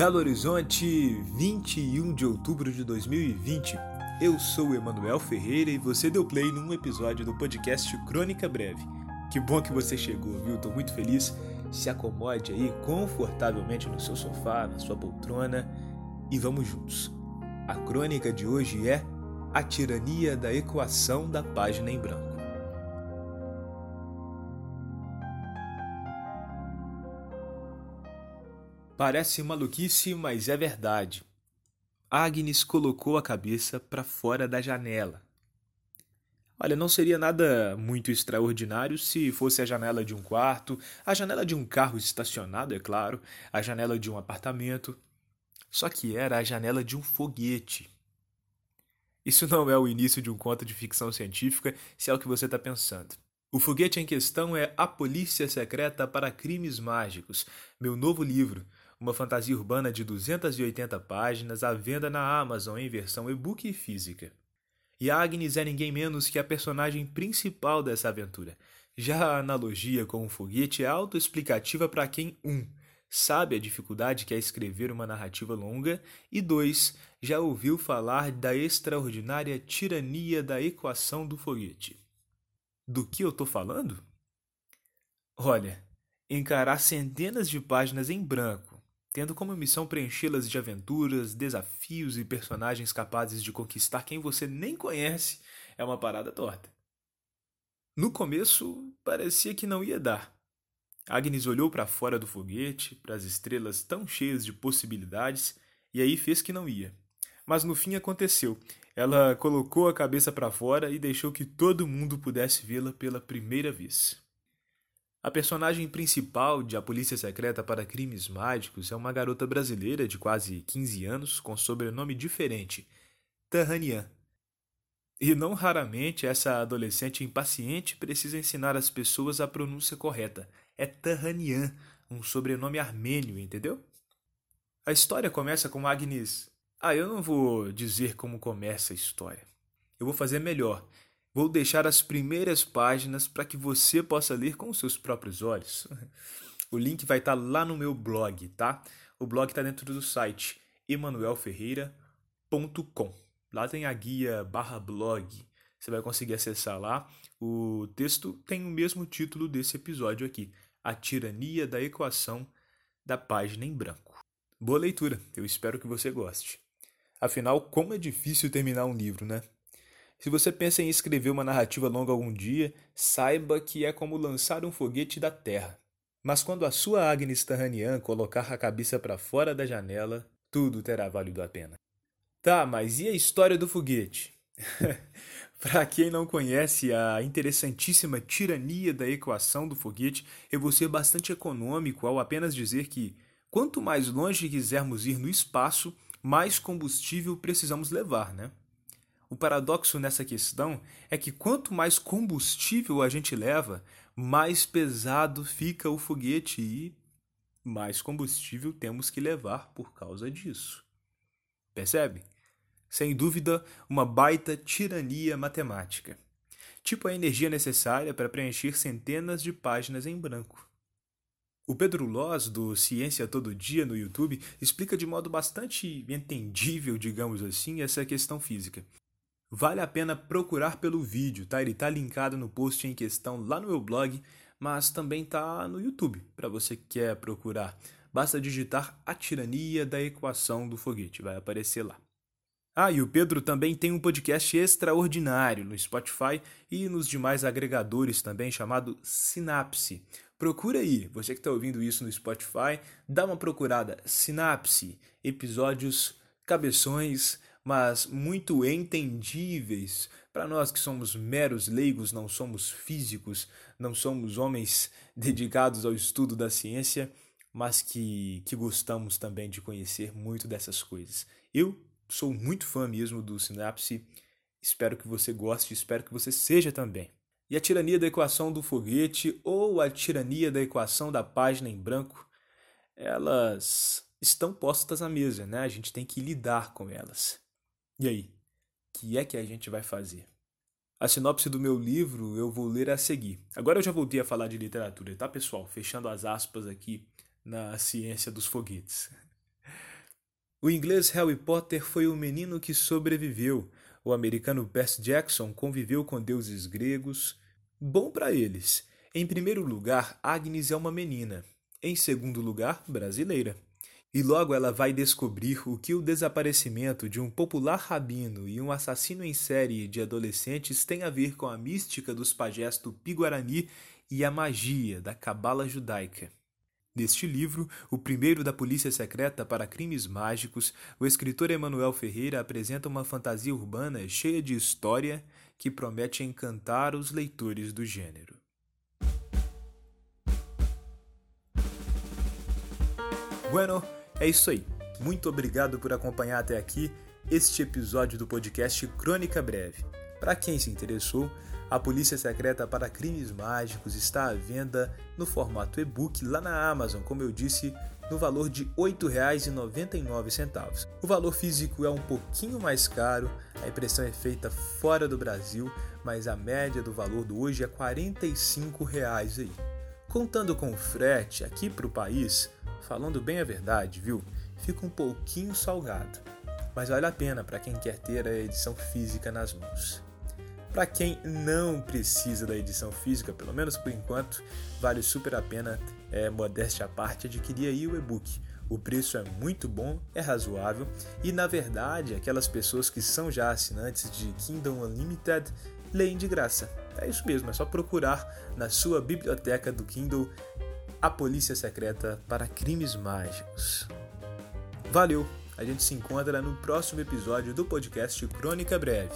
Belo Horizonte, 21 de outubro de 2020. Eu sou Emanuel Ferreira e você deu play num episódio do podcast Crônica Breve. Que bom que você chegou, viu? Tô muito feliz. Se acomode aí confortavelmente no seu sofá, na sua poltrona e vamos juntos. A crônica de hoje é A Tirania da Equação da Página em Branco. Parece maluquice, mas é verdade. Agnes colocou a cabeça para fora da janela. Olha, não seria nada muito extraordinário se fosse a janela de um quarto, a janela de um carro estacionado, é claro, a janela de um apartamento. Só que era a janela de um foguete. Isso não é o início de um conto de ficção científica, se é o que você está pensando. O foguete em questão é A Polícia Secreta para Crimes Mágicos, meu novo livro, uma fantasia urbana de 280 páginas à venda na Amazon em versão e-book e física. E Agnes é ninguém menos que a personagem principal dessa aventura. Já a analogia com o foguete é autoexplicativa para quem, um, sabe a dificuldade que é escrever uma narrativa longa, e dois, já ouviu falar da extraordinária tirania da equação do foguete. Do que eu estou falando? Olha, encarar centenas de páginas em branco, tendo como missão preenchê-las de aventuras, desafios e personagens capazes de conquistar quem você nem conhece, é uma parada torta. No começo, parecia que não ia dar. Agnes olhou para fora do foguete, para as estrelas tão cheias de possibilidades, e aí fez que não ia. Mas no fim aconteceu. Ela colocou a cabeça para fora e deixou que todo mundo pudesse vê-la pela primeira vez. A personagem principal de A Polícia Secreta para Crimes Mágicos é uma garota brasileira de quase 15 anos com sobrenome diferente, Tahanian. E não raramente essa adolescente impaciente precisa ensinar as pessoas a pronúncia correta. É Tahanian, um sobrenome armênio, entendeu? A história começa com Agnes. Ah, eu não vou dizer como começa a história. Eu vou fazer melhor. Vou deixar as primeiras páginas para que você possa ler com os seus próprios olhos. O link vai estar tá lá no meu blog, tá? O blog está dentro do site emanuelferreira.com. Lá tem a guia barra blog. Você vai conseguir acessar lá. O texto tem o mesmo título desse episódio aqui: A Tirania da Equação da Página em Branco. Boa leitura, eu espero que você goste. Afinal, como é difícil terminar um livro, né? Se você pensa em escrever uma narrativa longa algum dia, saiba que é como lançar um foguete da Terra. Mas quando a sua Agnes Tahanian colocar a cabeça para fora da janela, tudo terá valido a pena. Tá, mas e a história do foguete? para quem não conhece a interessantíssima tirania da equação do foguete, eu vou ser bastante econômico ao apenas dizer que, quanto mais longe quisermos ir no espaço, mais combustível precisamos levar, né? O paradoxo nessa questão é que quanto mais combustível a gente leva, mais pesado fica o foguete e mais combustível temos que levar por causa disso. Percebe? Sem dúvida, uma baita tirania matemática. Tipo a energia necessária para preencher centenas de páginas em branco. O Pedro Loz, do Ciência Todo Dia no YouTube, explica de modo bastante entendível, digamos assim, essa questão física. Vale a pena procurar pelo vídeo, tá? Ele tá linkado no post em questão lá no meu blog, mas também tá no YouTube, para você que quer procurar. Basta digitar a tirania da equação do foguete, vai aparecer lá. Ah, e o Pedro também tem um podcast extraordinário no Spotify e nos demais agregadores também, chamado Sinapse. Procura aí, você que está ouvindo isso no Spotify, dá uma procurada. Sinapse, episódios cabeções mas muito entendíveis para nós que somos meros leigos, não somos físicos, não somos homens dedicados ao estudo da ciência, mas que, que gostamos também de conhecer muito dessas coisas. Eu sou muito fã mesmo do Sinapse, espero que você goste, espero que você seja também. E a tirania da equação do foguete ou a tirania da equação da página em branco, elas estão postas à mesa, né? A gente tem que lidar com elas. E aí, que é que a gente vai fazer? A sinopse do meu livro eu vou ler a seguir. Agora eu já voltei a falar de literatura, tá, pessoal? Fechando as aspas aqui na ciência dos foguetes. O inglês Harry Potter foi o menino que sobreviveu. O americano Percy Jackson conviveu com deuses gregos. Bom para eles. Em primeiro lugar, Agnes é uma menina. Em segundo lugar, brasileira. E logo ela vai descobrir o que o desaparecimento de um popular rabino e um assassino em série de adolescentes tem a ver com a mística dos pajés tupi-guarani e a magia da cabala judaica. Neste livro, o primeiro da Polícia Secreta para Crimes Mágicos, o escritor Emanuel Ferreira apresenta uma fantasia urbana cheia de história que promete encantar os leitores do gênero. Bueno, é isso aí. Muito obrigado por acompanhar até aqui este episódio do podcast Crônica Breve. Para quem se interessou, a Polícia Secreta para Crimes Mágicos está à venda no formato e-book lá na Amazon, como eu disse, no valor de R$ 8,99. O valor físico é um pouquinho mais caro, a impressão é feita fora do Brasil, mas a média do valor do hoje é 45 reais aí. Contando com o frete aqui para o país, falando bem a verdade, viu? Fica um pouquinho salgado, mas vale a pena para quem quer ter a edição física nas mãos. Para quem não precisa da edição física, pelo menos por enquanto, vale super a pena, é, modéstia à parte, adquirir aí o e-book. O preço é muito bom, é razoável e, na verdade, aquelas pessoas que são já assinantes de Kindle Unlimited leem de graça. É isso mesmo, é só procurar na sua biblioteca do Kindle a Polícia Secreta para Crimes Mágicos. Valeu! A gente se encontra no próximo episódio do podcast Crônica Breve.